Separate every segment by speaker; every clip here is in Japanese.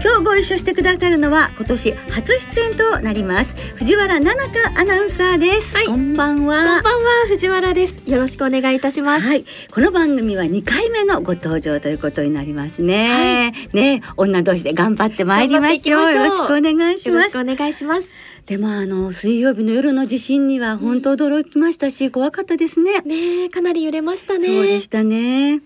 Speaker 1: 今日ご一緒してくださるのは今年初出演となります藤原奈々香アナウンサーです、はい、こんばんは。こん
Speaker 2: ばんは藤原です。よろしくお願いいたします。
Speaker 1: はい。この番組は2回目のご登場ということになりますね、はい、ね。女同士で頑張ってまいりましょう。よろしくお願いします。
Speaker 2: お願いします。
Speaker 1: でもあの水曜日の夜の地震には本当驚きましたし、うん、怖かったですね。
Speaker 2: ねかなり揺れましたね。
Speaker 1: そうでしたね。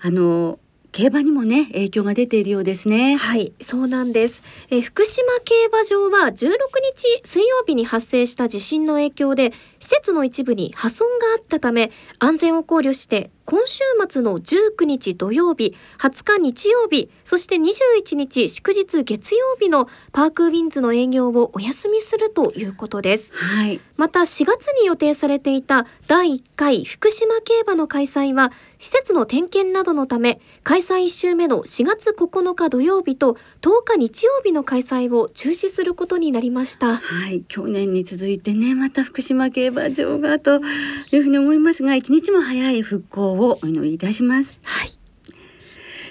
Speaker 1: あの競馬にもね影響が出ているようですね。
Speaker 2: はいそうなんです。え福島競馬場は16日水曜日に発生した地震の影響で施設の一部に破損があったため安全を考慮して今週末の19日土曜日20日日曜日そして21日祝日月曜日のパークウィンズの営業をお休みするということです、
Speaker 1: はい、
Speaker 2: また4月に予定されていた第1回福島競馬の開催は施設の点検などのため開催1週目の4月9日土曜日と10日日曜日の開催を中止することになりました。
Speaker 1: はい。去年に続いてねまた福島競馬場がというふうに思いますが一日も早い復興をお祈りいたします。
Speaker 2: はい。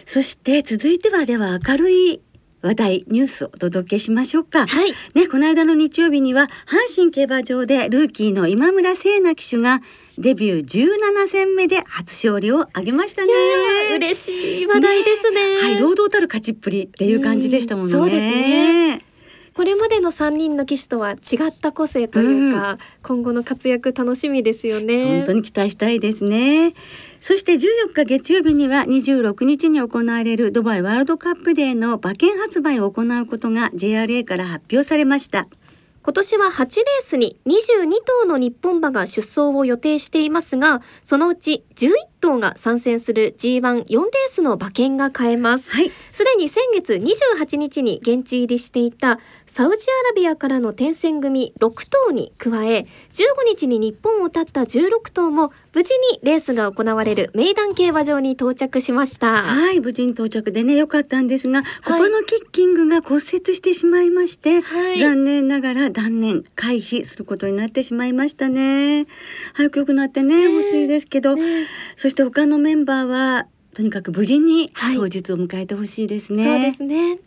Speaker 1: そして続いてはでは明るい話題ニュースをお届けしましょうか。
Speaker 2: はい。
Speaker 1: ねこの間の日曜日には阪神競馬場でルーキーの今村聖奈騎手がデビュー17戦目で初勝利を挙げましたね。
Speaker 2: 嬉しい話題ですね、ね、
Speaker 1: はい、堂々たる勝ちっぷりっていう感じでしたもんね。
Speaker 2: そうですね。これまでの3人の騎手とは違った個性というか、うん、今後の活躍楽しみですよね。
Speaker 1: 本当に期待したいですね。そして14日月曜日には26日に行われるドバイワールドカップデーの馬券発売を行うことが JRA から発表されました。
Speaker 2: 今年は8レースに22頭の日本馬が出走を予定していますがそのうち11頭が参戦する G14 レースの馬券が買えます。
Speaker 1: はい。
Speaker 2: すでに先月28日に現地入りしていたサウジアラビアからの転戦組6頭に加え、15日に日本を立った16頭も無事にレースが行われるメイダン競馬場に到着しました。
Speaker 1: はい、無事に到着でね、良かったんですが、ここのキッキングが骨折してしまいまして、はい、残念ながら断念、回避することになってしまいましたね。早く良くなってね、欲しいですけど、ね、そして他のメンバーはとにかく無事に当日を迎えてほしいですね、
Speaker 2: はい、そうですね。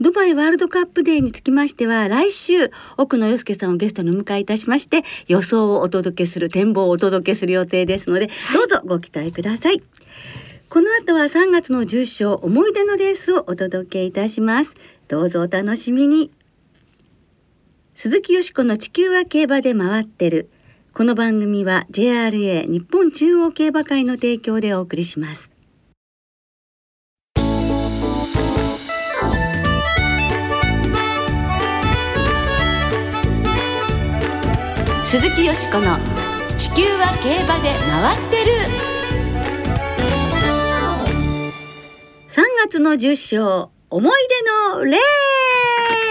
Speaker 1: ドバイワールドカップデーにつきましては来週奥野洋介さんをゲストに迎えいたしまして予想をお届けする展望をお届けする予定ですので、どうぞご期待ください。この後は3月の重賞思い出のレースをお届けいたします。どうぞお楽しみに。鈴木よしこの地球は競馬で回ってるこの番組は JRA 日本中央競馬会の提供でお送りします。鈴木よしこの地球は競馬で回ってる3月の10勝思い出のレー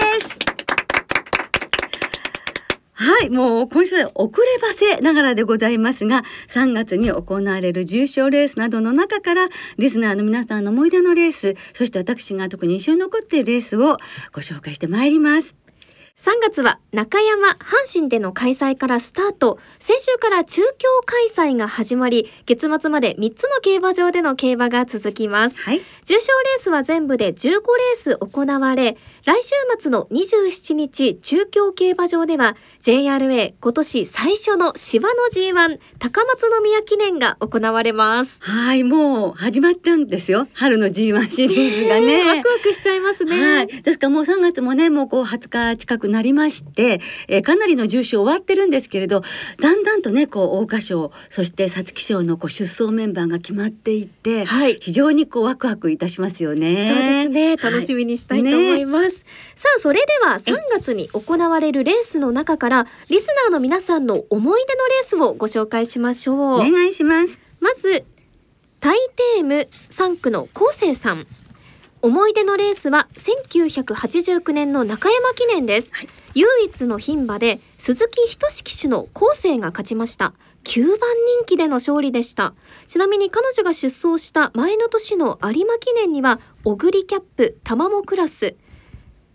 Speaker 1: はい、もう今週は遅ればせながらでございますが、3月に行われる重賞レースなどの中から、リスナーの皆さんの思い出のレース、そして私が特に印象に残っているレースをご紹介してまいります。
Speaker 2: 3月は中山阪神での開催からスタート。先週から中京開催が始まり月末まで3つの競馬場での競馬が続きます、
Speaker 1: はい、
Speaker 2: 重賞レースは全部で15レース行われ来週末の27日中京競馬場では JRA 今年最初の芝の G1 高松宮記念が行われます。
Speaker 1: はいもう始まったんですよ。春の G1 シリーズがね。
Speaker 2: ワクワクしちゃいますね、
Speaker 1: はい、ですからもう3月もねもうこう20日近くくなりまして、えー、かなりの重賞終わってるんですけれどだんだんとねこう桜花賞そして皐月賞のこう出走メンバーが決まっていって、はい、非常にこうワクワクいたしますよね。
Speaker 2: そうですね楽しみにしたいと思います。はいね、さあそれでは3月に行われるレースの中からリスナーの皆さんの思い出のレースをご紹介しましょう。お
Speaker 1: 願いします。
Speaker 2: まずタイテーム3区の昴生さん思い出のレースは1989年の中山記念です、
Speaker 1: はい。
Speaker 2: 唯一の牝馬で鈴木仁騎手の後世が勝ちました。9番人気での勝利でした。ちなみに彼女が出走した前の年の有馬記念にはオグリキャップタマモクラス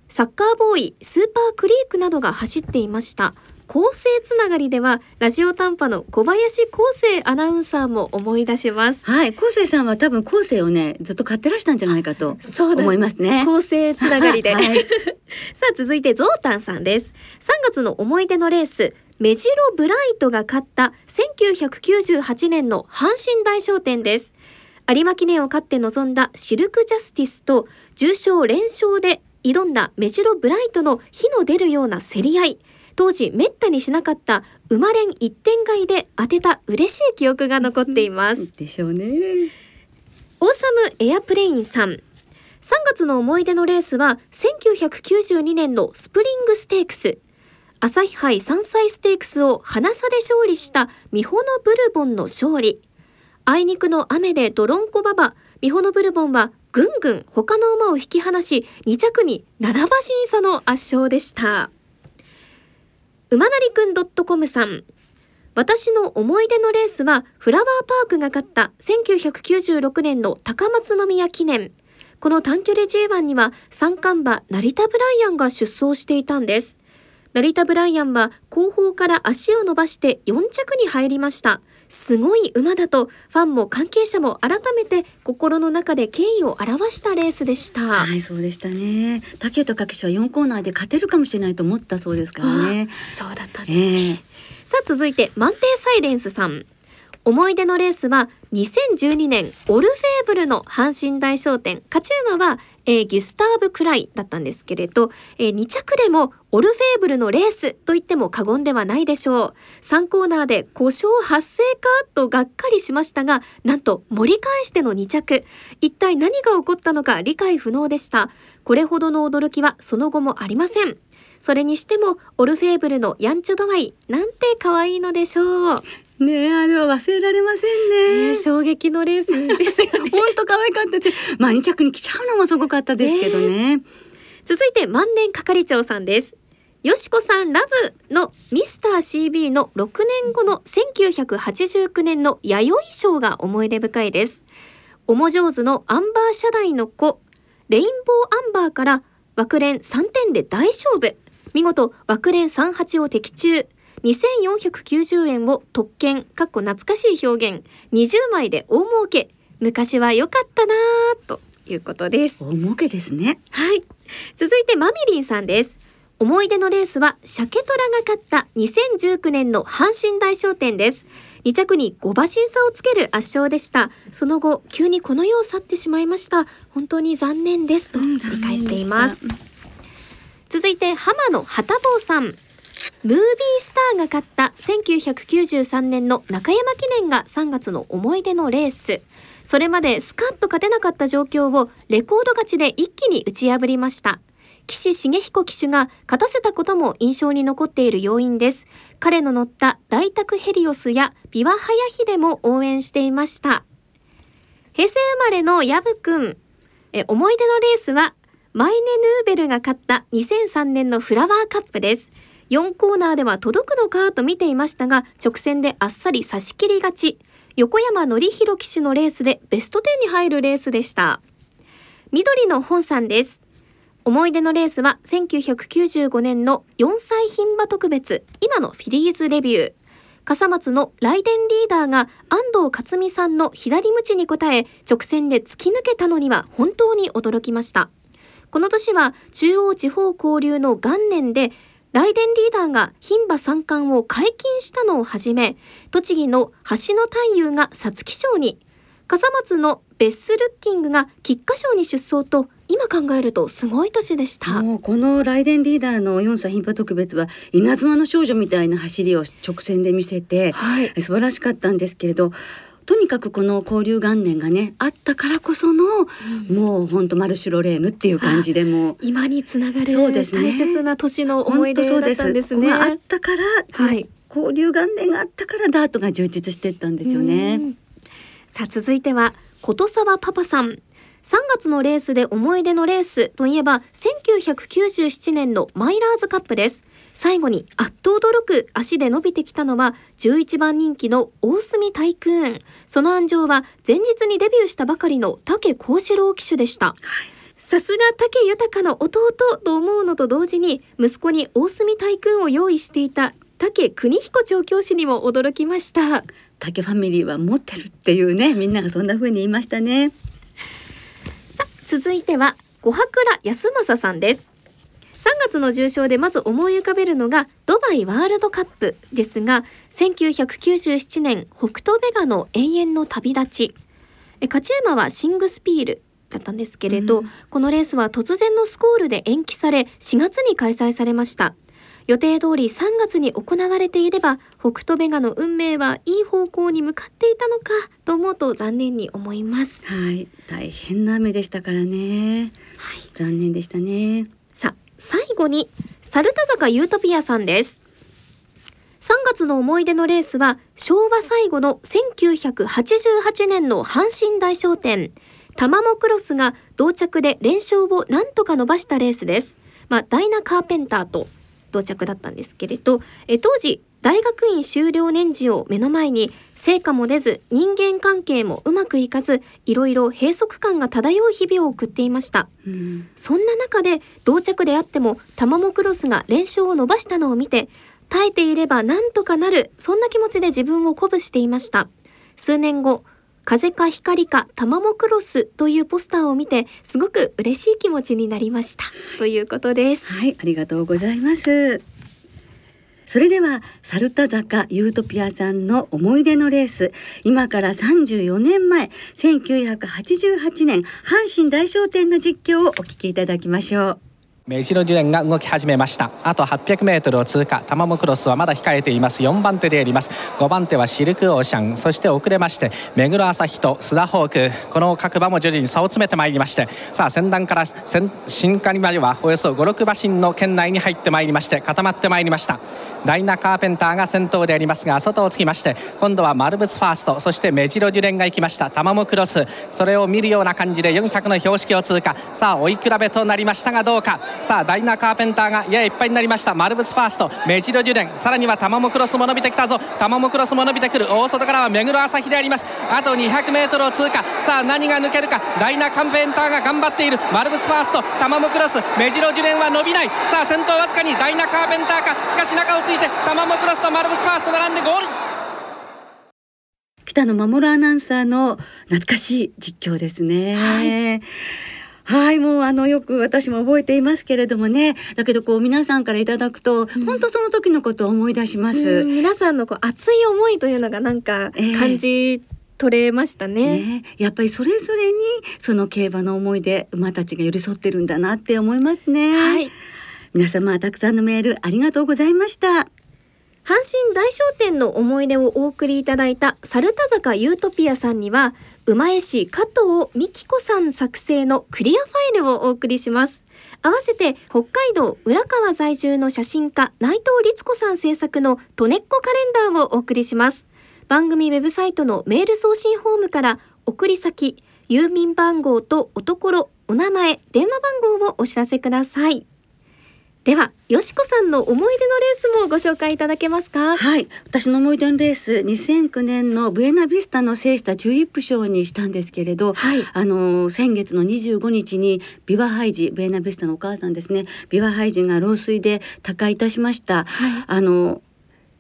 Speaker 2: サッカーボーイスーパークリークなどが走っていました構成つながりではラジオ短波の小林康生アナウンサーも思い出します。
Speaker 1: はい、昴生さんは多分昴生をねずっと買ってらしたんじゃないかと
Speaker 2: そうだ。
Speaker 1: 思いますね。
Speaker 2: 構成つながりで、
Speaker 1: はい。
Speaker 2: さあ続いてゾウタンさんです。3月の思い出のレースメジロブライトが勝った1998年の阪神大賞典です。有馬記念を勝って臨んだシルクジャスティスと重賞連勝で挑んだメジロブライトの火の出るような競り合い当時めったにしなかった馬連一点買いで当てた嬉しい記憶が残っています。
Speaker 1: でしょうね。
Speaker 2: オーサムエアプレインさん。3月の思い出のレースは1992年のスプリングステークス。朝日杯3歳ステークスを花差で勝利したミホノブルボンの勝利。あいにくの雨でドロンコ馬場ミホノブルボンはぐんぐん他の馬を引き離し2着に7馬身差の圧勝でした馬なりくん .com さん。私の思い出のレースはフラワーパークが勝った1996年の高松宮記念。この短距離 G1 には三冠馬成田ブライアンが出走していたんです。成田ブライアンは後方から足を伸ばして4着に入りました。すごい馬だとファンも関係者も改めて心の中で敬意を表したレースでした、
Speaker 1: はい、そうでしたね。竹と柿氏は4コーナーで勝てるかもしれないと思ったそうですからね。
Speaker 2: そうだったんです
Speaker 1: ええ
Speaker 2: さあ続いて満点サイレンスさん思い出のレースは2012年オルフェーブルの阪神大賞典勝ち馬は、えーギュスターブ・クライだったんですけれど、え2着でもオルフェーブルのレースと言っても過言ではないでしょう。3コーナーで故障発生かとがっかりしましたがなんと盛り返しての2着。一体何が起こったのか理解不能でした。これほどの驚きはその後もありません。それにしてもオルフェーブルのヤンチョ度合いなんて可愛いのでしょう、
Speaker 1: ねえあれは忘れられませんね。
Speaker 2: ね衝撃のレースですよね
Speaker 1: 本当可愛かったです。まあ2着に来ちゃうのもすごかったですけどね。
Speaker 2: 続いて万年係長さんですよしこさんラブのミスター CB の6年後の1989年の弥生賞が思い出深いですおも上手のアンバー社代の子レインボーアンバーから枠連3点で大勝負見事枠連38を的中2490円を特権かっこ懐かしい表現20枚で大儲け昔は良かったなぁということです
Speaker 1: 大儲けですね。
Speaker 2: はい。続いてマミリンさんです。思い出のレースは鮭虎が勝った2019年の阪神大賞典です。2着に5馬身差をつける圧勝でした。その後、急にこの世を去ってしまいました。本当に残念ですと
Speaker 1: うん
Speaker 2: 振り返っています。
Speaker 1: 残念
Speaker 2: 続いて浜野旗坊さん。ムービースターが勝った1993年の中山記念が3月の思い出のレース。それまでスカッと勝てなかった状況をレコード勝ちで一気に打ち破りました。岸重彦騎手が勝たせたことも印象に残っている要因です。彼の乗った大宅ヘリオスやビワハヤヒデも応援していました。平成生まれのヤブくん。え思い出のレースはマイネ・ヌーベルが勝った2003年のフラワーカップです。4コーナーでは届くのかと見ていましたが、直線であっさり差し切り勝ち。横山典弘騎手のレースでベスト10に入るレースでした。緑の本さんです。思い出のレースは1995年の4歳牝馬特別、今のフィリーズレビュー。笠松のライデンリーダーが安藤克美さんの左鞭に応え直線で突き抜けたのには本当に驚きました。この年は中央地方交流の元年でライデンリーダーが牝馬三冠を解禁したのをはじめ栃木の橋の太夫が皐月賞に笠松のベッスルッキングが菊花賞に出走と今考えるとすごい年でした。
Speaker 1: もうこのライデンリーダーの4歳牝馬特別は稲妻の少女みたいな走りを直線で見せて、
Speaker 2: はい
Speaker 1: 素晴らしかったんですけれどとにかくこの交流元年がねあったからこその、もう本当マルシュロレーヌっていう感じでもう。
Speaker 2: 今につながる
Speaker 1: そうですね。
Speaker 2: 大切な年の思い出だったんですね。
Speaker 1: ここがあったから、
Speaker 2: はい。
Speaker 1: 交流元年があったからダートが充実していったんですよ
Speaker 2: う
Speaker 1: ね。
Speaker 2: ん。さあ続いては琴沢パパさん。3月のレースで思い出のレースといえば1997年のマイラーズカップです最後にあっと驚く足で伸びてきたのは11番人気の大隅タイクーン。その安城は前日にデビューしたばかりの武幸四郎騎手でした、さすが武豊の弟と思うのと同時に息子に大隅タイクーンを用意していた武邦彦調教師にも驚きました。
Speaker 1: 竹ファミリーは持ってるっていうねみんながそんな風に言いましたね。
Speaker 2: さあ続いては小白良康政さんです。3月の重賞でまず思い浮かべるのがドバイワールドカップですが1997年北東ベガの永遠の旅立ち。え勝ち馬はシングスピールだったんですけれど、
Speaker 1: うん。
Speaker 2: このレースは突然のスコールで延期され4月に開催されました。予定通り3月に行われていれば北斗ベガの運命はいい方向に向かっていたのかと思うと残念に思います。
Speaker 1: はい。大変な雨でしたからね。
Speaker 2: はい。
Speaker 1: 残念でしたね
Speaker 2: 最後に猿田坂ユートピアさんです3月の思い出のレースは昭和最後の1988年の阪神大商店タマモクロスが同着で連勝をなんとか伸ばしたレースです。まあ、ダイナ・カーペンターと同着だったんですけれどえ当時大学院修了年次を目の前に成果も出ず人間関係もうまくいかずいろいろ閉塞感が漂う日々を送っていました。
Speaker 1: うん
Speaker 2: そんな中で同着であってもタマモクロスが連勝を伸ばしたのを見て耐えていればなんとかなるそんな気持ちで自分を鼓舞していました数年後風か光かタマモクロスというポスターを見てすごく嬉しい気持ちになりましたということです
Speaker 1: はい、ありがとうございます。それでは猿田坂ユートピアさんの思い出のレース。今から34年前1988年阪神大商店の実況をお聞きいただきましょう。
Speaker 3: 目白デュレンが動き始めました。あと 800m を通過。タマモクロスはまだ控えています。4番手であります。5番手はシルクオーシャン。そして遅れまして目黒朝日と須田ホーク。この各馬も徐々に差を詰めてまいりまして。さあ先団から新カニまではおよそ56馬身の圏内に入ってまいりまして固まってまいりました。ダイナ・カーペンターが先頭でありますが外をつきまして今度はマルブツファースト。そしてメジロデュレンが行きました。タマモクロス。それを見るような感じで400の標識を通過。さあ追い比べとなりましたがどうか。さあダイナ・カーペンターがややいっぱいになりました。マルブツファーストメジロデュレン。さらにはタマモクロスも伸びてきたぞ。タマモクロスも伸びてくる。大外からは目黒朝日であります。あと 200m を通過。さあ何が抜けるか。ダイナ・カーペンターが頑張っている。マルブツファーストタマモクロス。メジロデュレンは伸びない。さあ先頭わずかにダイナ・カーペンターか。しかし中をついてタマモクロスとマルブツファースト並んでゴール。
Speaker 1: 北野守アナウンサーの懐かしい実況ですね。はい、もうあのよく私も覚えていますけれどもね。だけどこう皆さんからいただくと、本当その時のことを思い出します。
Speaker 2: うん皆さんのこう熱い思いというのがなんか
Speaker 1: ええ
Speaker 2: 感じ取れましたね、
Speaker 1: ね、やっぱりそれぞれにその競馬の思い出馬たちが寄り添ってるんだなって思いますね。
Speaker 2: はい
Speaker 1: 皆様たくさんのメールありがとうございました。
Speaker 2: 阪神大商店の思い出をお送りいただいた猿田坂ユートピアさんには馬江市加藤美希子さん作成のクリアファイルをお送りします。合わせて北海道浦川在住の写真家内藤律子さん制作のトネッコカレンダーをお送りします。番組ウェブサイトのメール送信フォームから送り先郵便番号とおところお名前電話番号をお知らせください。ではよしこさんの思い出のレースもご紹介いただけますか？
Speaker 1: はい、私の思い出のレース2009年のブエナビスタの制したチューリップ賞にしたんですけれど、
Speaker 2: はい。
Speaker 1: あの先月の25日にビワハイジブエナビスタのお母さんですね。ビワハイジが老衰で他界いたしました。
Speaker 2: はい。
Speaker 1: あの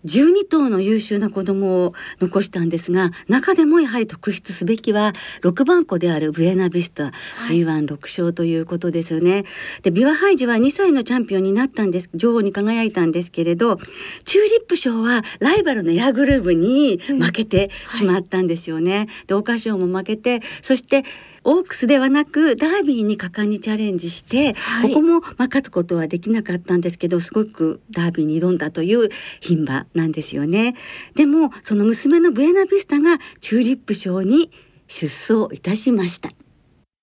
Speaker 1: 12頭の優秀な子供を残したんですが中でもやはり特筆すべきは6番子であるブエナビスタ、G16 勝ということですよね。でビワハイジは2歳のチャンピオンになったんです女王に輝いたんですけれどチューリップ賞はライバルのエアグルーヴに負けてしまったんですよね。で桜花賞も負けてそしてオークスではなくダービーに果敢にチャレンジして、
Speaker 2: はい。
Speaker 1: ここもまあ勝つことはできなかったんですけどすごくダービーに挑んだという牝馬なんですよね。でもその娘のブエナビスタがチューリップ賞に出走いたしました。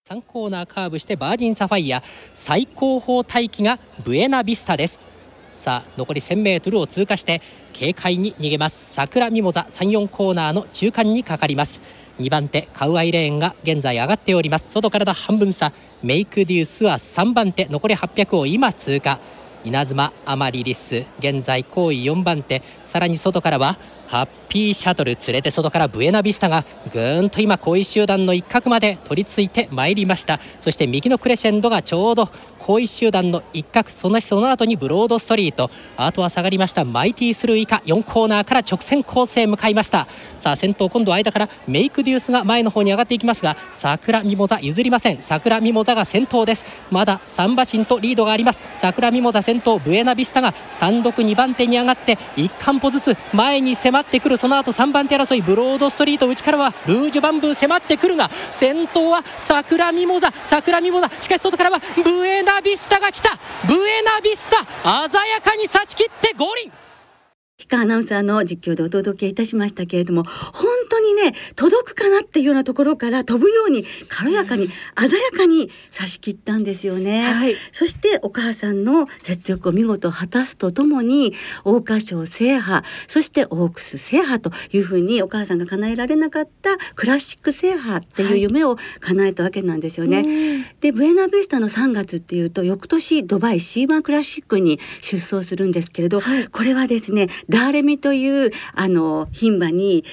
Speaker 4: 3コーナーカーブしてバージンサファイア。最高峰大気がブエナビスタです。さあ残り 1000m を通過して軽快に逃げます。桜ミモザ34コーナーの中間にかかります2番手カウアイレーンが現在上がっております。外からだ半分差。メイクデュースは3番手。残り800を今通過。稲妻アマリリス現在後位4番手。さらに外からはハッピーシャトル連れて外からブエナビスタがぐーんと今後位集団の一角まで取り付いてまいりました。そして右のクレシェンドがちょうど後位集団の一角そのその後にブロードストリート。あとは下がりました。マイティスルー以下4コーナーから直線構成向かいました。さあ先頭今度は間からメイクデュースが前の方に上がっていきますが桜ミモザ譲りません。桜ミモザが先頭です。まだ3馬身とリードがあります。桜ミモザ先頭ブエナビスタが単独2番手に上がって1艦歩ずつ前に迫ってくる。その後3番手争いブロードストリート内からはルージュバンブー迫ってくるが先頭は桜ミモザ桜ミモザしかし外からはブエナビスタが来た。ブエナビスタ鮮やかに差し切って五輪。
Speaker 1: 氷川アナウンサーの実況でお届けいたしましたけれども本にね届くかなっていうようなところから飛ぶように軽やかに鮮やかに差し切ったんですよね、
Speaker 2: はい。
Speaker 1: そしてお母さんの雪辱を見事果たすとともに桜花賞制覇そしてオークス制覇というふうにお母さんが叶えられなかったクラシック制覇っていう夢を叶えたわけなんですよね、でブエナビスタの3月っていうと翌年ドバイシーマクラシックに出走するんですけれど、これはですねダーレミというあの牝馬に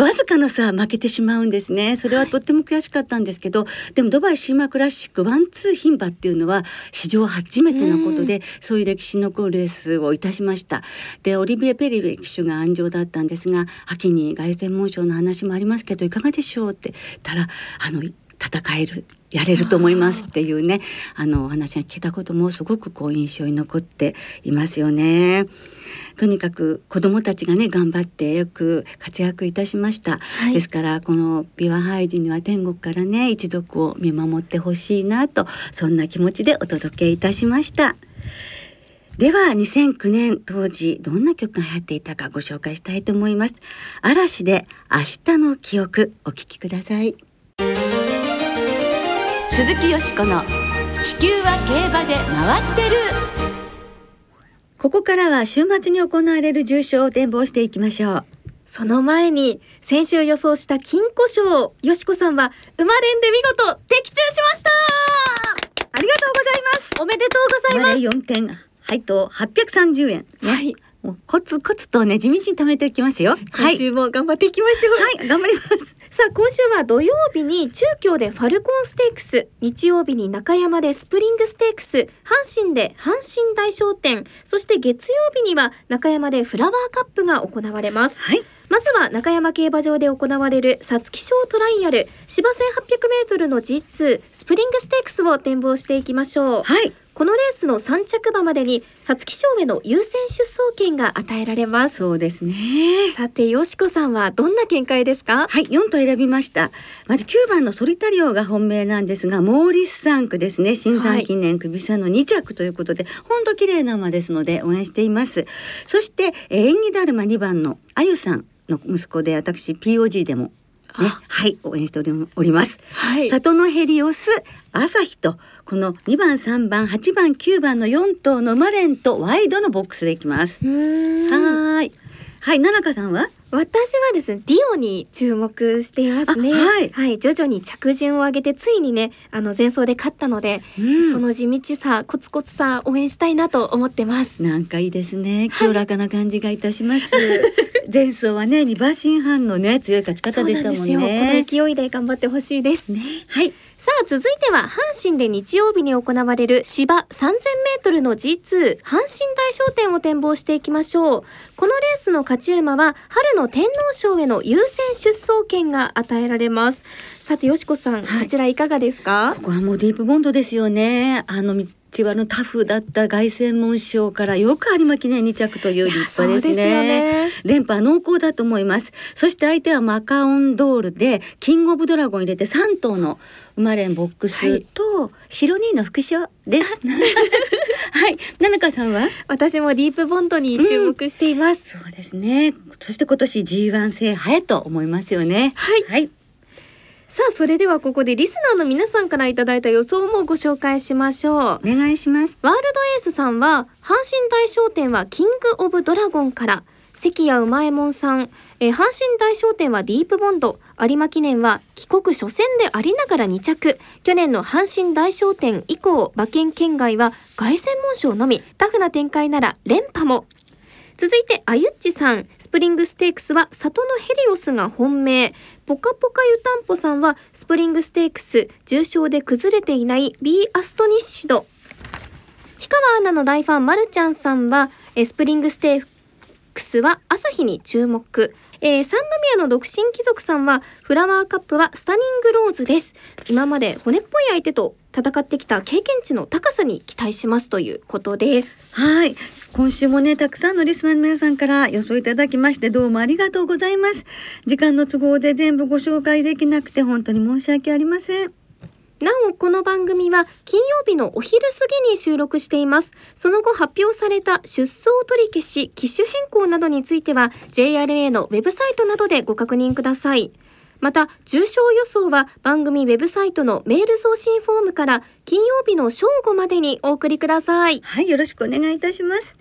Speaker 1: わずかの差負けてしまうんですね。それはとっても悔しかったんですけど、でもドバイシーマクラシックワンツー牝馬っていうのは史上初めてのことで、そういう歴史に残るレースをいたしました。でオリビエ・ペリベ騎手が安城だったんですが秋に凱旋門賞の話もありますけどいかがでしょうって言ったらあの戦えるやれると思いますっていうねあのお話が聞けたこともすごくこう印象に残っていますよね。とにかく子どもたちがね頑張ってよく活躍いたしました、
Speaker 2: い。
Speaker 1: ですからこのビワハイジには天国からね一族を見守ってほしいなとそんな気持ちでお届けいたしました。では2009年当時どんな曲が流行っていたかご紹介したいと思います。嵐で明日の記憶お聞きください鈴木よしこの地球は競馬で回ってる。ここからは週末に行われる重賞を展望していきましょう。
Speaker 2: その前に先週予想した金庫賞よしこさんは馬連で見事的中しました。
Speaker 1: ありがとうございます。
Speaker 2: おめでとうございます。
Speaker 1: 4点配当830円ね、
Speaker 2: はい
Speaker 1: もうコツコツとね地道に貯めていきますよ。はい。
Speaker 2: 今週も頑張っていきましょう、
Speaker 1: はい頑張ります。
Speaker 2: さあ今週は土曜日に中京でファルコンステークス日曜日に中山でスプリングステークス阪神で阪神大商店そして月曜日には中山でフラワーカップが行われます。
Speaker 1: はい。
Speaker 2: まずは中山競馬場で行われる皐月賞トライアル芝 1800m の G2 スプリングステークスを展望していきましょう。
Speaker 1: はい
Speaker 2: このレースの3着馬までに皐月賞への優先出走権が与えられます
Speaker 1: そうですね
Speaker 2: さてよしこさんはどんな見解ですか？
Speaker 1: はい、4頭選びました。まず9番のソリタリオが本命なんですが、モーリス3区ですね。新山記念首差の2着ということで、本当綺麗な馬ですので応援しています。そして、えー演技だるま2番のあゆさんの息子で、私 POG でもね、
Speaker 2: あ
Speaker 1: はい、応援しております。
Speaker 2: はい
Speaker 1: 里のヘリオス、朝日と、この2番、3番、8番、9番の4頭の馬連とワイドのボックスでいきます。はーい。はい、奈々香さんは？
Speaker 2: 私はですねディオに注目していますね
Speaker 1: あはい
Speaker 2: 徐々に着順を上げてついにねあの前走で勝ったので、
Speaker 1: うん
Speaker 2: その地道さコツコツさ応援したいなと思ってます
Speaker 1: なんかいいですね。清らかな感じがいたします。前走はね、二馬身半のね、強い勝ち方でしたもんね。
Speaker 2: この勢いで頑張ってほしいです、
Speaker 1: ね、はい。
Speaker 2: さあ続いては阪神で日曜日に行われる芝 3000m の G2 阪神大賞典を展望していきましょう。このレースの勝ち馬は春の天皇賞への優先出走権が与えられます。さてよしこさん、
Speaker 1: はい。
Speaker 2: こちらいかがですか？
Speaker 1: ここはもうディープボンドですよね。あの道はのタフだった凱旋門賞からよく有馬記念2着という立派ですね。
Speaker 2: です
Speaker 1: 連覇は濃厚だと思います。そして相手はマカオンドールでキングオブドラゴン入れて3頭の馬連ボックスと白ニーの副賞です。はい。奈々香さんは？
Speaker 2: 私もディープボンドに注目しています、
Speaker 1: そうですね。そして今年 G1 制覇へと思いますよね。
Speaker 2: はい
Speaker 1: はい。
Speaker 2: さあそれではここでリスナーの皆さんからいただいた予想もご紹介しましょう。
Speaker 1: お願いします。
Speaker 2: ワールドエースさんは阪神大賞典はキングオブドラゴンから関谷うまえもんさん、えー、阪神大賞典はディープボンド有馬記念は帰国初戦でありながら2着。去年の阪神大賞典以降馬券圏外は凱旋門賞のみ。タフな展開なら連覇も続いてあゆっちさん。スプリングステークスは里のヘリオスが本命。ポカポカ湯たんぽさんはスプリングステークス重賞で崩れていない ビーアストニッシド。氷川アナの大ファンまるちゃんさんはスプリングステークスはアサヒに注目。えー、三宮の独身貴族さんはフラワーカップはスタニングローズです。今まで骨っぽい相手と戦ってきた経験値の高さに期待しますということです。
Speaker 1: はい。今週もねたくさんのリスナーの皆さんから予想いただきましてどうもありがとうございます。時間の都合で全部ご紹介できなくて本当に申し訳ありません。
Speaker 2: なおこの番組は金曜日のお昼過ぎに収録しています。その後発表された出走取り消し機種変更などについては JRA のウェブサイトなどでご確認ください。また重症予想は番組ウェブサイトのメール送信フォームから金曜日の正午までにお送りください。
Speaker 1: はいよろしくお願いいたします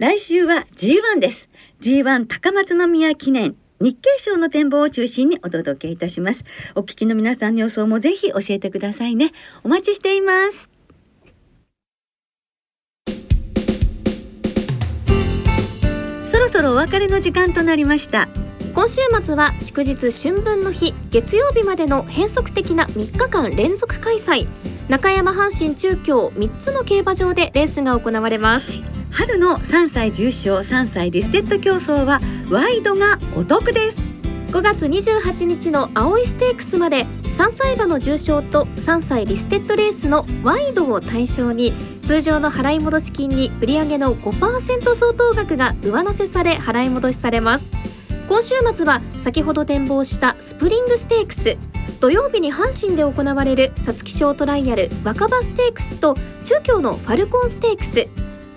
Speaker 1: 来週は G1 です G1 高松宮記念日経賞の展望を中心にお届けいたします。お聞きの皆さんの予想もぜひ教えてくださいね。お待ちしています。そろそろお別れの時間となりました。
Speaker 2: 今週末は祝日春分の日月曜日までの変則的な3日間連続開催中山阪神中京3つの競馬場でレースが行われます
Speaker 1: 春の3歳重賞3歳リステッド競走はワイドがお得です。
Speaker 2: 5月28日の葵ステークスまで3歳馬の重賞と3歳リステッドレースのワイドを対象に通常の払い戻し金に売上の5%相当額が上乗せされ払い戻しされます。今週末は先ほど展望したスプリングステークス。土曜日に阪神で行われる皐月賞トライアル若葉ステークスと中京のファルコンステークス。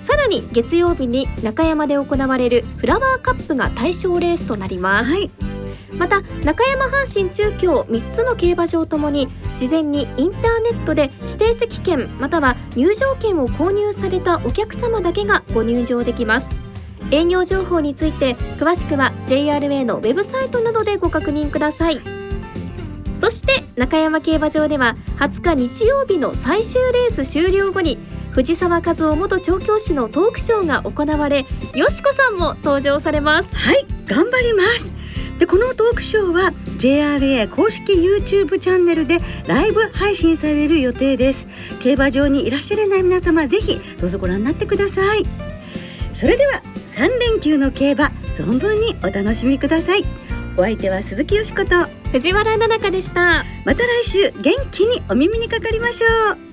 Speaker 2: さらに月曜日に中山で行われるフラワーカップが対象レースとなります、はい、また中山阪神中京3つの競馬場ともに事前にインターネットで指定席券または入場券を購入されたお客様だけがご入場できます。営業情報について詳しくは JRA のウェブサイトなどでご確認ください。そして中山競馬場では20日日曜日の最終レース終了後に藤沢和夫元調教師のトークショーが行われよしこさんも登場されます。
Speaker 1: はい頑張ります。でこのトークショーは JRA 公式 YouTube チャンネルでライブ配信される予定です。競馬場にいらっしゃらない皆様ぜひどうぞご覧になってください。それでは3連休の競馬存分にお楽しみください。お相手は鈴木よしこと
Speaker 2: 藤原奈々香でした。
Speaker 1: また来週元気にお耳にかかりましょう